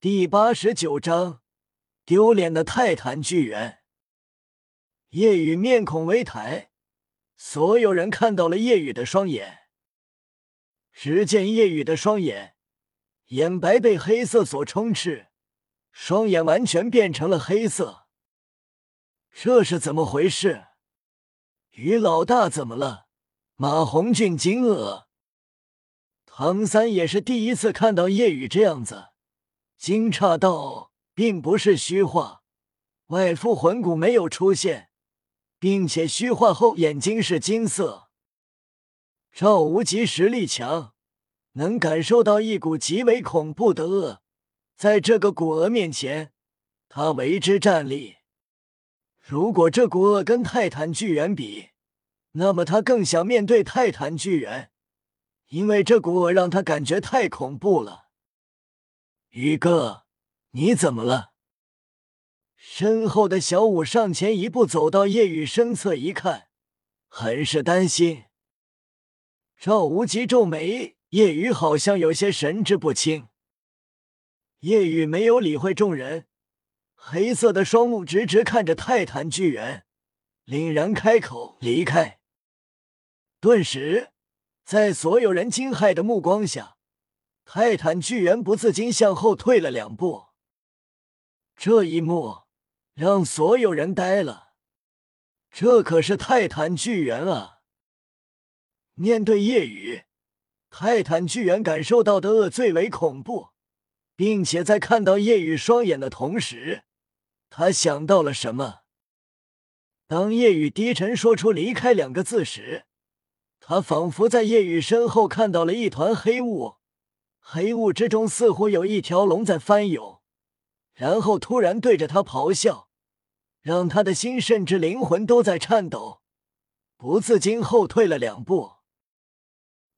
第八十九章，丢脸的泰坦巨猿。夜雨面孔微抬，所有人看到了夜雨的双眼。只见夜雨的双眼，眼白被黑色所充斥，双眼完全变成了黑色。这是怎么回事？于老大怎么了？马红俊惊愕。唐三也是第一次看到夜雨这样子，惊诧道：“并不是虚化，外附魂骨没有出现，并且虚化后眼睛是金色。”赵无极实力强，能感受到一股极为恐怖的恶，在这个古额面前，他为之战栗。如果这股恶跟泰坦巨猿比，那么他更想面对泰坦巨猿，因为这股恶让他感觉太恐怖了。宇哥，你怎么了？身后的小五上前一步，走到叶雨身侧一看，很是担心。赵无极皱眉，叶雨好像有些神志不清。叶雨没有理会众人。黑色的双目直直看着泰坦巨猿，凛然开口：“离开。”顿时，在所有人惊骇的目光下，泰坦巨猿不自禁向后退了两步。这一幕让所有人呆了，这可是泰坦巨猿啊！面对夜雨，泰坦巨猿感受到的恶最为恐怖，并且在看到夜雨双眼的同时。他想到了什么？当夜雨低沉说出“离开”两个字时，他仿佛在夜雨身后看到了一团黑雾，黑雾之中似乎有一条龙在翻涌，然后突然对着他咆哮，让他的心甚至灵魂都在颤抖，不自禁后退了两步。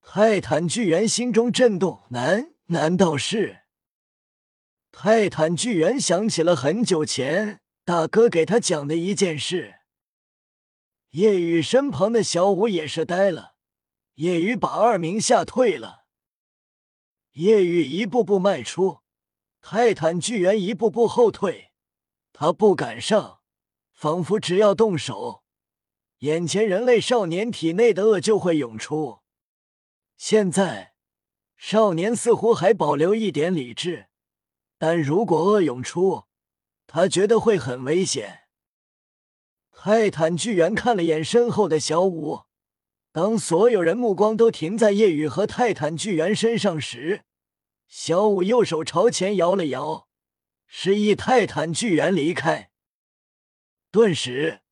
泰坦巨猿心中震动，难难道是？泰坦巨猿想起了很久前大哥给他讲的一件事。夜雨身旁的小五也是呆了。夜雨把二明吓退了。夜雨一步步迈出，泰坦巨猿一步步后退。他不敢上，仿佛只要动手，眼前人类少年体内的恶就会涌出。现在，少年似乎还保留一点理智。但如果恶涌出，他觉得会很危险。泰坦巨猿看了眼身后的小五，当所有人目光都停在夜雨和泰坦巨猿身上时，小五右手朝前摇了摇，示意泰坦巨猿离开。顿时，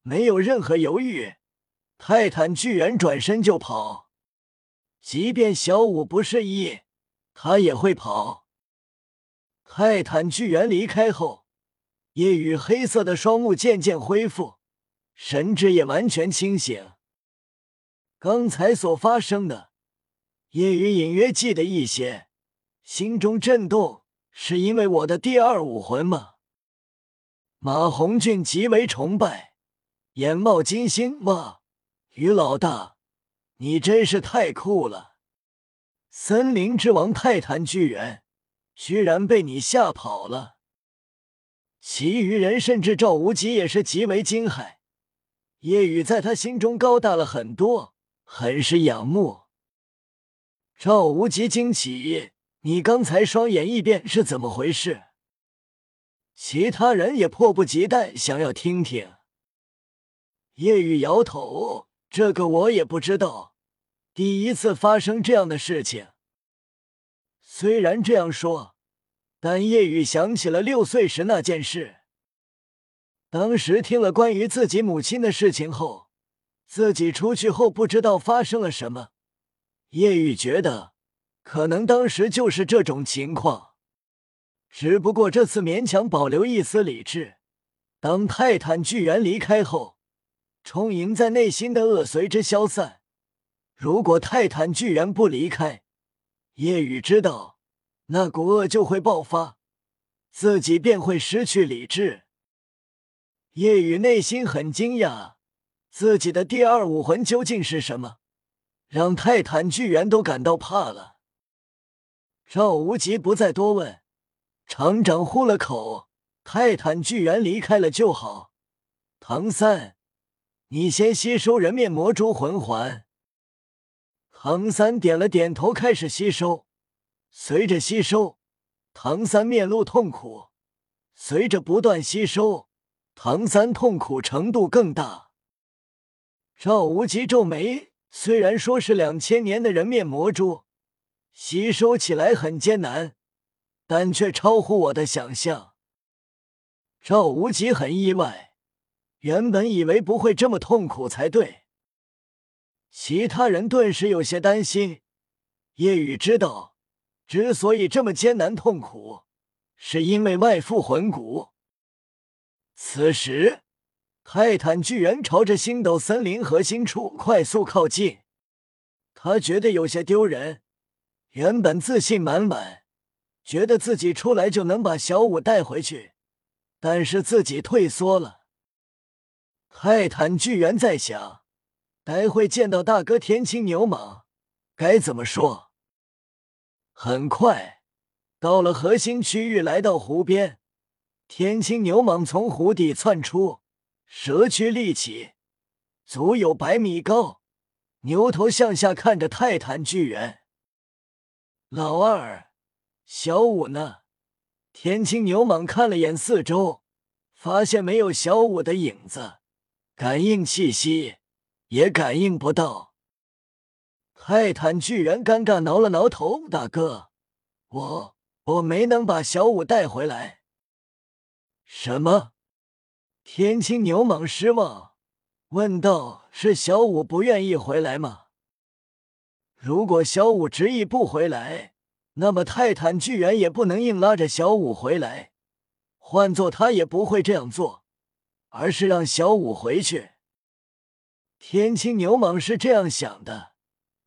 没有任何犹豫，泰坦巨猿转身就跑。即便小五不示意，他也会跑。泰坦巨猿离开后，夜雨黑色的双目渐渐恢复，神智也完全清醒。刚才所发生的，夜雨隐约记得一些，心中震动，是因为我的第二武魂吗？马红俊极为崇拜，眼冒金星。哇，于老大，你真是太酷了！森林之王泰坦巨猿。居然被你吓跑了！其余人甚至赵无极也是极为惊骇。叶雨在他心中高大了很多，很是仰慕。赵无极惊奇：“你刚才双眼异变是怎么回事？”其他人也迫不及待想要听听。叶雨摇头：“这个我也不知道，第一次发生这样的事情。”虽然这样说，但叶雨想起了六岁时那件事。当时听了关于自己母亲的事情后，自己出去后不知道发生了什么。叶雨觉得，可能当时就是这种情况，只不过这次勉强保留一丝理智。当泰坦巨猿离开后，充盈在内心的恶随之消散。如果泰坦巨猿不离开，叶雨知道，那股恶就会爆发，自己便会失去理智。叶雨内心很惊讶，自己的第二武魂究竟是什么，让泰坦巨猿都感到怕了。赵无极不再多问，厂长呼了口：“泰坦巨猿离开了就好。”唐三，你先吸收人面魔蛛魂环。唐三点了点头，开始吸收。随着吸收，唐三面露痛苦。随着不断吸收，唐三痛苦程度更大。赵无极皱眉，虽然说是两千年的人面魔蛛，吸收起来很艰难，但却超乎我的想象。赵无极很意外，原本以为不会这么痛苦才对。其他人顿时有些担心。叶雨知道，之所以这么艰难痛苦，是因为外附魂骨。此时，泰坦巨猿朝着星斗森林核心处快速靠近。他觉得有些丢人。原本自信满满，觉得自己出来就能把小五带回去，但是自己退缩了。泰坦巨猿在想。待会见到大哥天青牛蟒，该怎么说？很快到了核心区域，来到湖边，天青牛蟒从湖底窜出，蛇躯立起，足有百米高，牛头向下看着泰坦巨猿。老二，小五呢？天青牛蟒看了眼四周，发现没有小五的影子，感应气息。也感应不到。泰坦巨猿尴尬挠了挠头：“大哥，我我没能把小五带回来。”什么？天青牛蟒失望问道：“是小五不愿意回来吗？如果小五执意不回来，那么泰坦巨猿也不能硬拉着小五回来。换做他也不会这样做，而是让小五回去。”天青牛蟒是这样想的，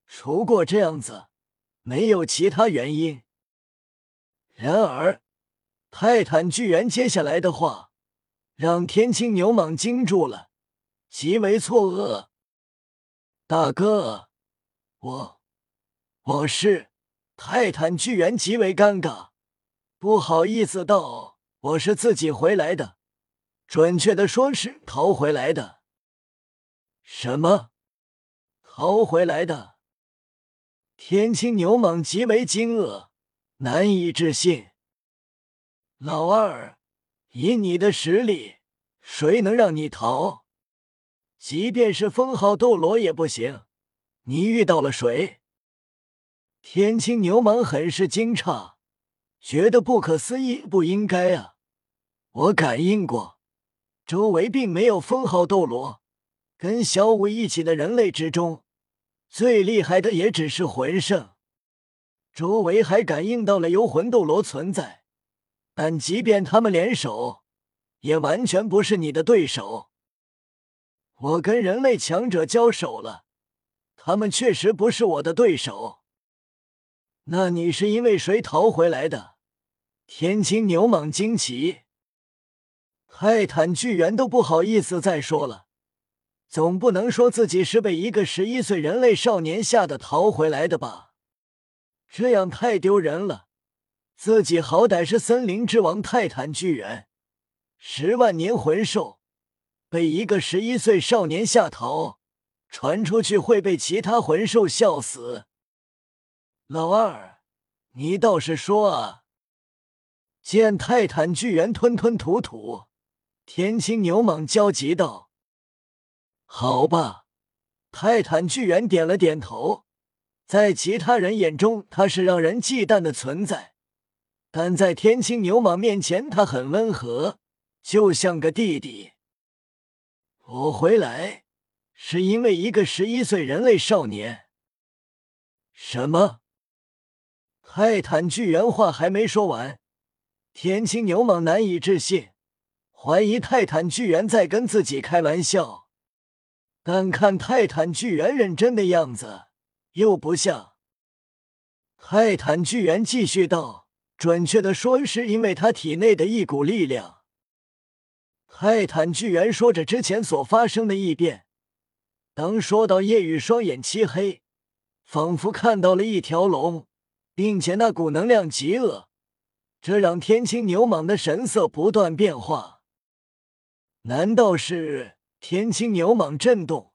除过这样子，没有其他原因。然而，泰坦巨猿接下来的话让天青牛蟒惊住了，极为错愕。大哥，我我是泰坦巨猿，极为尴尬，不好意思道，我是自己回来的，准确的说是逃回来的。什么？逃回来的？天青牛蟒极为惊愕，难以置信。老二，以你的实力，谁能让你逃？即便是封号斗罗也不行。你遇到了谁？天青牛蟒很是惊诧，觉得不可思议，不应该啊！我感应过，周围并没有封号斗罗。跟小五一起的人类之中，最厉害的也只是魂圣。周围还感应到了游魂斗罗存在，但即便他们联手，也完全不是你的对手。我跟人类强者交手了，他们确实不是我的对手。那你是因为谁逃回来的？天青牛蟒惊奇，泰坦巨猿都不好意思再说了。总不能说自己是被一个十一岁人类少年吓得逃回来的吧？这样太丢人了。自己好歹是森林之王泰坦巨猿，十万年魂兽，被一个十一岁少年吓逃，传出去会被其他魂兽笑死。老二，你倒是说啊！见泰坦巨猿吞吞吐吐，天青牛蟒焦急道。好吧，泰坦巨猿点了点头。在其他人眼中，他是让人忌惮的存在，但在天青牛蟒面前，他很温和，就像个弟弟。我回来是因为一个十一岁人类少年。什么？泰坦巨猿话还没说完，天青牛蟒难以置信，怀疑泰坦巨猿在跟自己开玩笑。但看泰坦巨猿认真的样子，又不像。泰坦巨猿继续道：“准确的说，是因为他体内的一股力量。”泰坦巨猿说着之前所发生的异变。当说到夜雨，双眼漆黑，仿佛看到了一条龙，并且那股能量极恶，这让天青牛蟒的神色不断变化。难道是天青牛蟒震动？